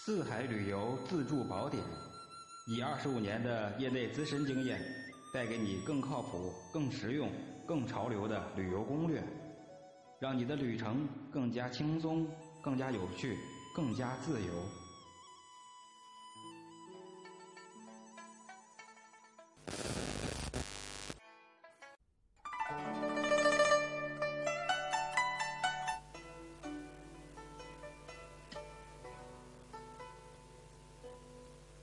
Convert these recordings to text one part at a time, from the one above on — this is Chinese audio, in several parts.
四海旅游自助宝典，以二十五年的业内资深经验，带给你更靠谱、更实用、更潮流的旅游攻略，让你的旅程更加轻松、更加有趣、更加自由。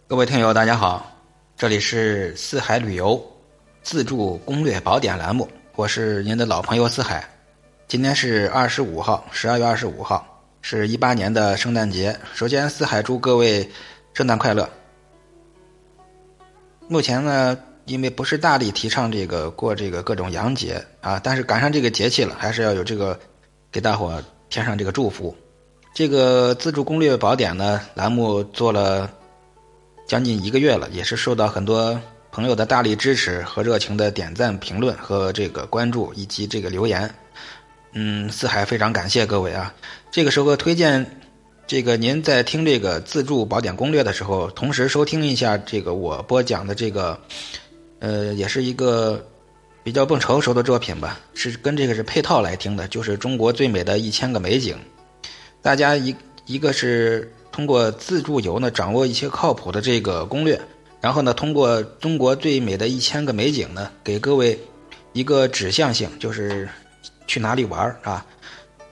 各位听友，大家好，这里是四海旅游自助攻略宝典栏目，我是您的老朋友四海。今天是二十五号，十二月二十五号，是一八年的圣诞节。首先，四海祝各位圣诞快乐。目前呢，因为不是大力提倡这个过这个各种洋节啊，但是赶上这个节气了，还是要有这个给大伙添上这个祝福。这个自助攻略宝典呢，栏目做了。将近一个月了，也是受到很多朋友的大力支持和热情的点赞、评论和这个关注以及这个留言。嗯，四海非常感谢各位啊！这个时候推荐这个您在听这个自助宝典攻略的时候，同时收听一下这个我播讲的这个，呃，也是一个比较不成熟的作品吧，是跟这个是配套来听的，就是中国最美的一千个美景。大家一一个是。通过自助游呢，掌握一些靠谱的这个攻略，然后呢，通过中国最美的一千个美景呢，给各位一个指向性，就是去哪里玩啊？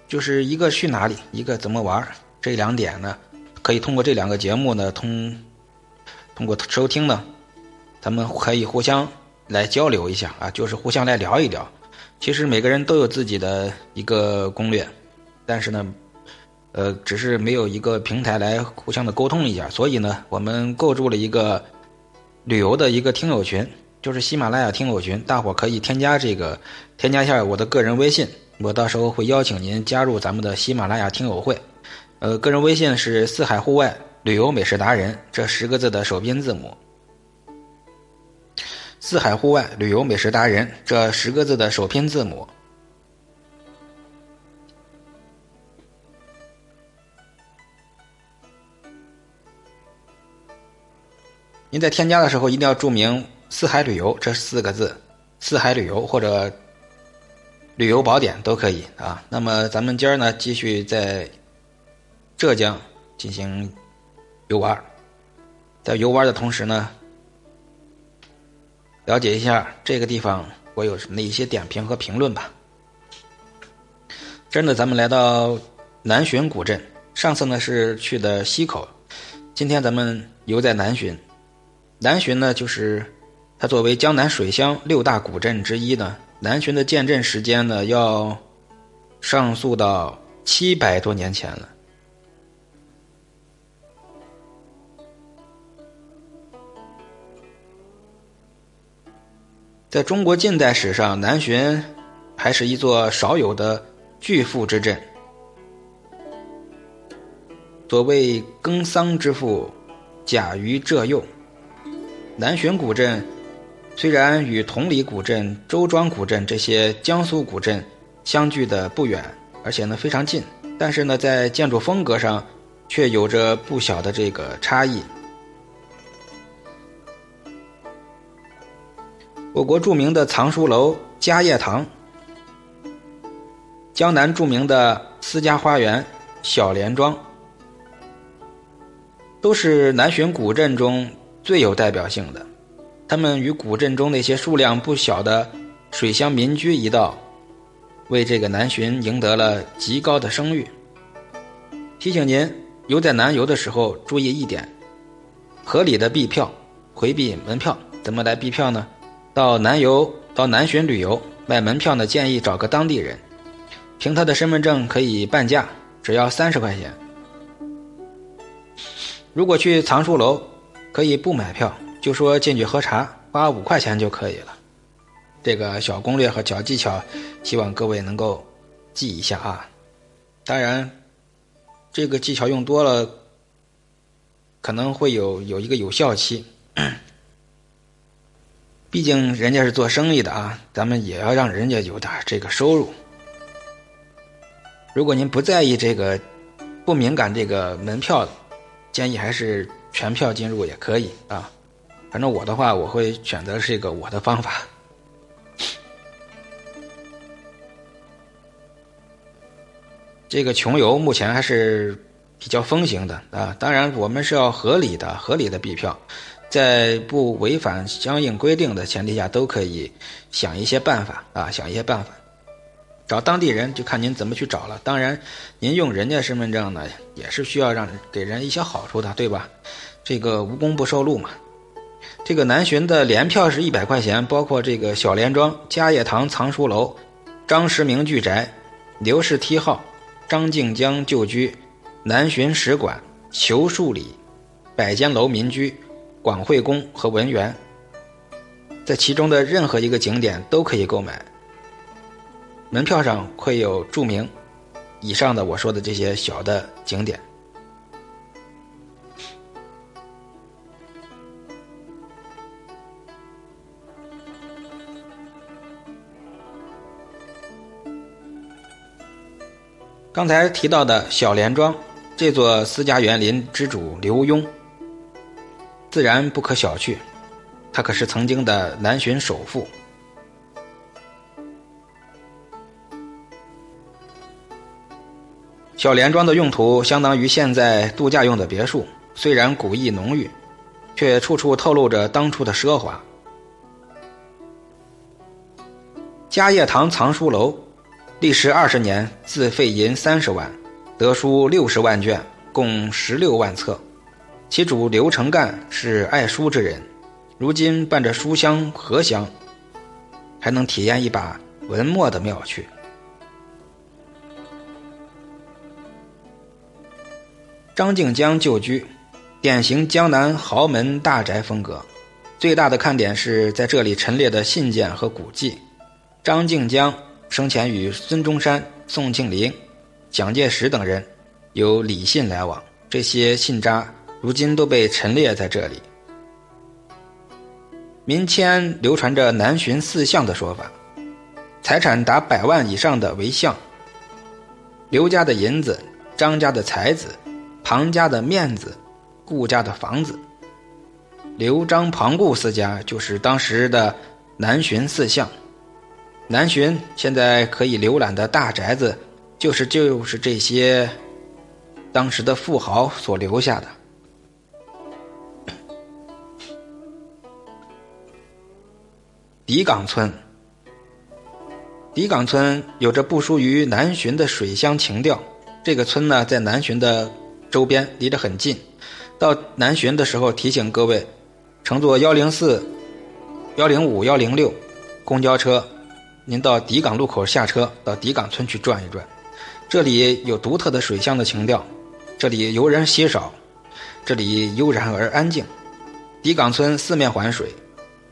就是一个去哪里，一个怎么玩这两点呢，可以通过这两个节目呢，通通过收听呢，咱们可以互相来交流一下啊，就是互相来聊一聊。其实每个人都有自己的一个攻略，但是呢。呃，只是没有一个平台来互相的沟通一下，所以呢，我们构筑了一个旅游的一个听友群，就是喜马拉雅听友群，大伙可以添加这个，添加一下我的个人微信，我到时候会邀请您加入咱们的喜马拉雅听友会。呃，个人微信是“四海户外旅游美食达人”这十个字的首拼字母，“四海户外旅游美食达人”这十个字的首拼字母。您在添加的时候一定要注明“四海旅游”这四个字，“四海旅游”或者“旅游宝典”都可以啊。那么咱们今儿呢，继续在浙江进行游玩，在游玩的同时呢，了解一下这个地方我有什么的一些点评和评论吧。真的，咱们来到南浔古镇，上次呢是去的西口，今天咱们游在南浔。南浔呢，就是它作为江南水乡六大古镇之一呢。南浔的建镇时间呢，要上溯到七百多年前了。在中国近代史上，南浔还是一座少有的巨富之镇。所谓“耕桑之父，甲于浙右”。南浔古镇虽然与同里古镇、周庄古镇这些江苏古镇相距的不远，而且呢非常近，但是呢在建筑风格上却有着不小的这个差异。我国著名的藏书楼嘉业堂，江南著名的私家花园小莲庄，都是南浔古镇中。最有代表性的，他们与古镇中那些数量不小的水乡民居一道，为这个南浔赢得了极高的声誉。提醒您游在南游的时候注意一点：合理的避票，回避门票。怎么来避票呢？到南游到南浔旅游买门票呢？建议找个当地人，凭他的身份证可以半价，只要三十块钱。如果去藏书楼。可以不买票，就说进去喝茶，花五块钱就可以了。这个小攻略和小技巧，希望各位能够记一下啊。当然，这个技巧用多了，可能会有有一个有效期。毕竟人家是做生意的啊，咱们也要让人家有点这个收入。如果您不在意这个，不敏感这个门票建议还是全票进入也可以啊。反正我的话，我会选择这个我的方法。这个穷游目前还是比较风行的啊，当然我们是要合理的、合理的闭票，在不违反相应规定的前提下，都可以想一些办法啊，想一些办法。找当地人就看您怎么去找了。当然，您用人家身份证呢，也是需要让给人一些好处的，对吧？这个无功不受禄嘛。这个南巡的联票是一百块钱，包括这个小莲庄、嘉业堂藏书楼、张石明巨宅、刘氏梯号。张静江旧居、南浔使馆、裘树里、百间楼民居、广惠宫和文园，在其中的任何一个景点都可以购买。门票上会有注明以上的我说的这些小的景点。刚才提到的小莲庄，这座私家园林之主刘墉，自然不可小觑，他可是曾经的南巡首富。小莲庄的用途相当于现在度假用的别墅，虽然古意浓郁，却处处透露着当初的奢华。嘉业堂藏书楼。历时二十年，自费银三十万，得书六十万卷，共十六万册。其主刘成干是爱书之人，如今伴着书香荷香，还能体验一把文墨的妙趣。张静江旧居，典型江南豪门大宅风格，最大的看点是在这里陈列的信件和古迹。张静江。生前与孙中山、宋庆龄、蒋介石等人有礼信来往，这些信札如今都被陈列在这里。民间流传着南巡四相的说法，财产达百万以上的为相。刘家的银子，张家的财子，庞家的面子，顾家的房子。刘张庞顾四家就是当时的南巡四相。南浔现在可以浏览的大宅子，就是就是这些当时的富豪所留下的。底岗村，底岗村有着不输于南浔的水乡情调。这个村呢，在南浔的周边，离得很近。到南浔的时候，提醒各位，乘坐幺零四、幺零五、幺零六公交车。您到底岗路口下车，到底岗村去转一转，这里有独特的水乡的情调，这里游人稀少，这里悠然而安静。底岗村四面环水，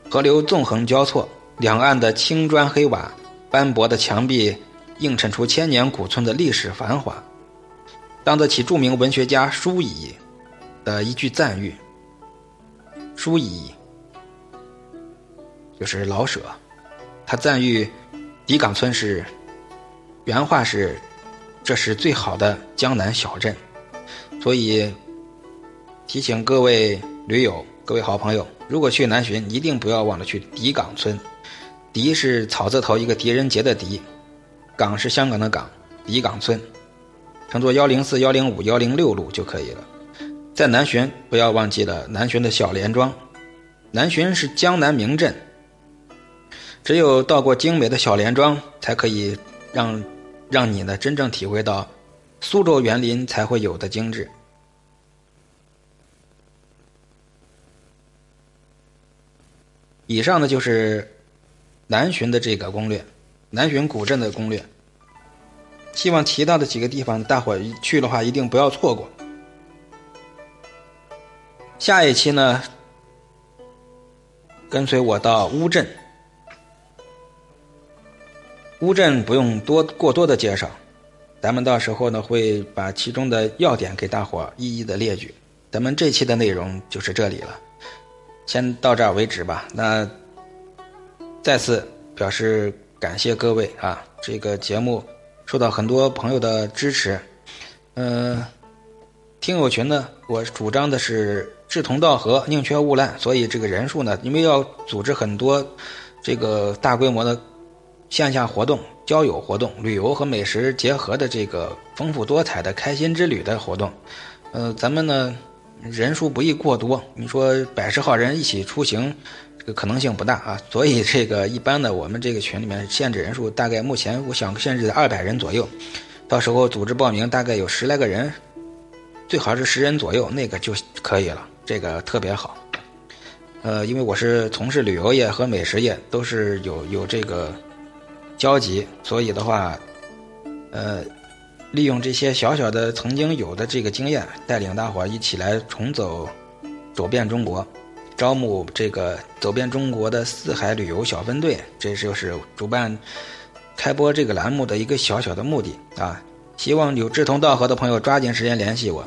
河流纵横交错，两岸的青砖黑瓦、斑驳的墙壁，映衬出千年古村的历史繁华，当得起著名文学家舒乙的一句赞誉。舒乙就是老舍，他赞誉。底岗村是原话是：“这是最好的江南小镇。”所以提醒各位驴友、各位好朋友，如果去南浔，一定不要忘了去底岗村。狄是草字头一个狄仁杰的狄，岗是香港的岗。狄岗村，乘坐幺零四、幺零五、幺零六路就可以了。在南浔，不要忘记了南浔的小莲庄。南浔是江南名镇。只有到过精美的小莲庄，才可以让让你呢真正体会到苏州园林才会有的精致。以上呢就是南浔的这个攻略，南浔古镇的攻略。希望提到的几个地方，大伙去的话一定不要错过。下一期呢，跟随我到乌镇。乌镇不用多过多的介绍，咱们到时候呢会把其中的要点给大伙一一的列举。咱们这期的内容就是这里了，先到这儿为止吧。那再次表示感谢各位啊，这个节目受到很多朋友的支持，嗯，听友群呢，我主张的是志同道合，宁缺毋滥，所以这个人数呢，因为要组织很多这个大规模的线下活动、交友活动、旅游和美食结合的这个丰富多彩的开心之旅的活动，呃，咱们呢人数不宜过多，你说百十号人一起出行，这个可能性不大啊，所以这个一般的我们这个群里面限制人数大概目前我想限制在二百人左右，到时候组织报名大概有十来个人。最好是十人左右，那个就可以了，这个特别好。呃，因为我是从事旅游业和美食业，都是有有这个交集，所以的话，呃，利用这些小小的曾经有的这个经验，带领大伙一起来重走走遍中国，招募这个走遍中国的四海旅游小分队，这就是主办开播这个栏目的一个小小的目的啊！希望有志同道合的朋友抓紧时间联系我。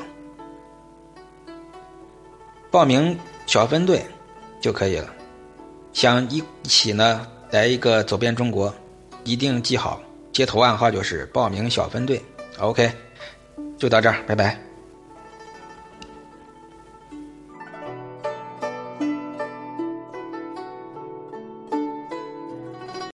报名小分队就可以了。想一起呢来一个走遍中国，一定记好，接头暗号就是报名小分队。OK，就到这儿，拜拜。